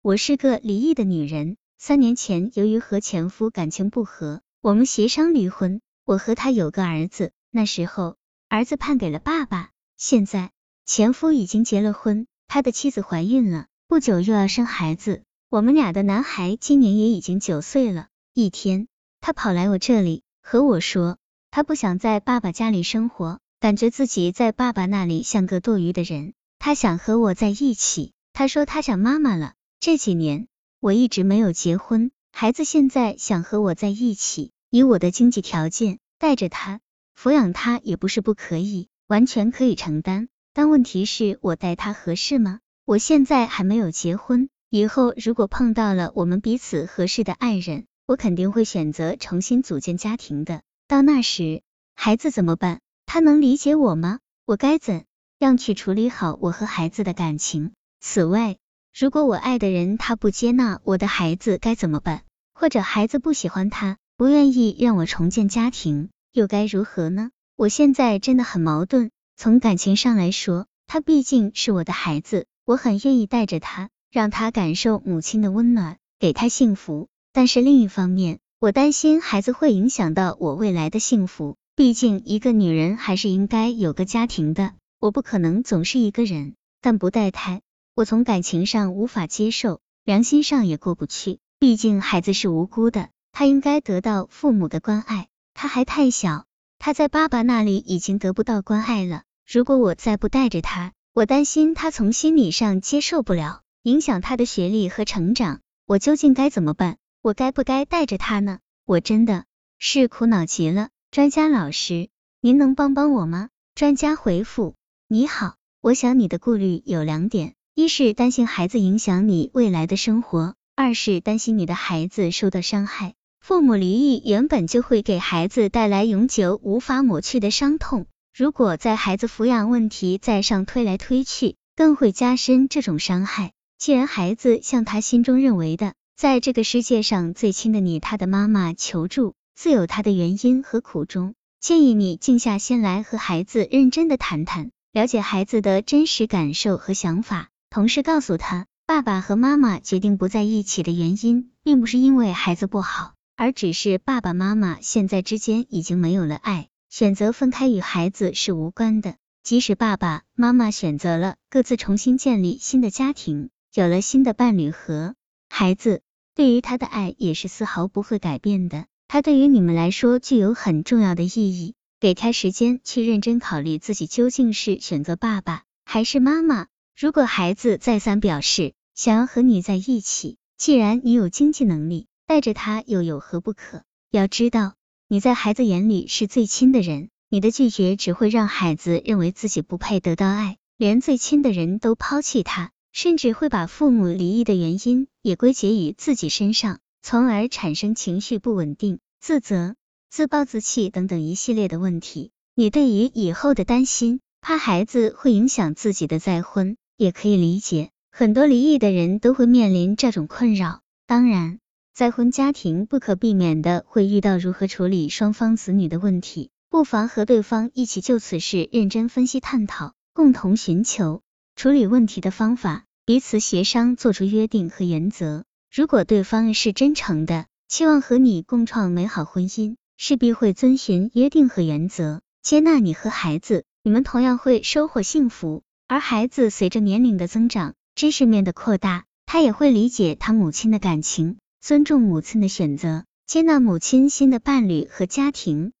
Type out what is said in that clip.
我是个离异的女人，三年前由于和前夫感情不和，我们协商离婚。我和他有个儿子，那时候儿子判给了爸爸。现在前夫已经结了婚，他的妻子怀孕了，不久又要生孩子。我们俩的男孩今年也已经九岁了。一天，他跑来我这里和我说，他不想在爸爸家里生活，感觉自己在爸爸那里像个多余的人，他想和我在一起。他说他想妈妈了。这几年我一直没有结婚，孩子现在想和我在一起，以我的经济条件带着他抚养他也不是不可以，完全可以承担。但问题是我带他合适吗？我现在还没有结婚，以后如果碰到了我们彼此合适的爱人，我肯定会选择重新组建家庭的。到那时孩子怎么办？他能理解我吗？我该怎样去处理好我和孩子的感情？此外，如果我爱的人他不接纳我的孩子该怎么办？或者孩子不喜欢他，不愿意让我重建家庭，又该如何呢？我现在真的很矛盾。从感情上来说，他毕竟是我的孩子，我很愿意带着他，让他感受母亲的温暖，给他幸福。但是另一方面，我担心孩子会影响到我未来的幸福。毕竟一个女人还是应该有个家庭的，我不可能总是一个人。但不带胎。我从感情上无法接受，良心上也过不去。毕竟孩子是无辜的，他应该得到父母的关爱。他还太小，他在爸爸那里已经得不到关爱了。如果我再不带着他，我担心他从心理上接受不了，影响他的学历和成长。我究竟该怎么办？我该不该带着他呢？我真的是苦恼极了。专家老师，您能帮帮我吗？专家回复：你好，我想你的顾虑有两点。一是担心孩子影响你未来的生活，二是担心你的孩子受到伤害。父母离异原本就会给孩子带来永久无法抹去的伤痛，如果在孩子抚养问题再上推来推去，更会加深这种伤害。既然孩子向他心中认为的，在这个世界上最亲的你，他的妈妈求助，自有他的原因和苦衷。建议你静下心来和孩子认真的谈谈，了解孩子的真实感受和想法。同事告诉他，爸爸和妈妈决定不在一起的原因，并不是因为孩子不好，而只是爸爸妈妈现在之间已经没有了爱，选择分开与孩子是无关的。即使爸爸妈妈选择了各自重新建立新的家庭，有了新的伴侣和孩子，对于他的爱也是丝毫不会改变的。他对于你们来说具有很重要的意义。给他时间去认真考虑自己究竟是选择爸爸还是妈妈。如果孩子再三表示想要和你在一起，既然你有经济能力，带着他又有何不可？要知道，你在孩子眼里是最亲的人，你的拒绝只会让孩子认为自己不配得到爱，连最亲的人都抛弃他，甚至会把父母离异的原因也归结于自己身上，从而产生情绪不稳定、自责、自暴自弃等等一系列的问题。你对于以后的担心，怕孩子会影响自己的再婚。也可以理解，很多离异的人都会面临这种困扰。当然，再婚家庭不可避免的会遇到如何处理双方子女的问题，不妨和对方一起就此事认真分析探讨，共同寻求处理问题的方法，彼此协商做出约定和原则。如果对方是真诚的，期望和你共创美好婚姻，势必会遵循约定和原则，接纳你和孩子，你们同样会收获幸福。而孩子随着年龄的增长，知识面的扩大，他也会理解他母亲的感情，尊重母亲的选择，接纳母亲新的伴侣和家庭。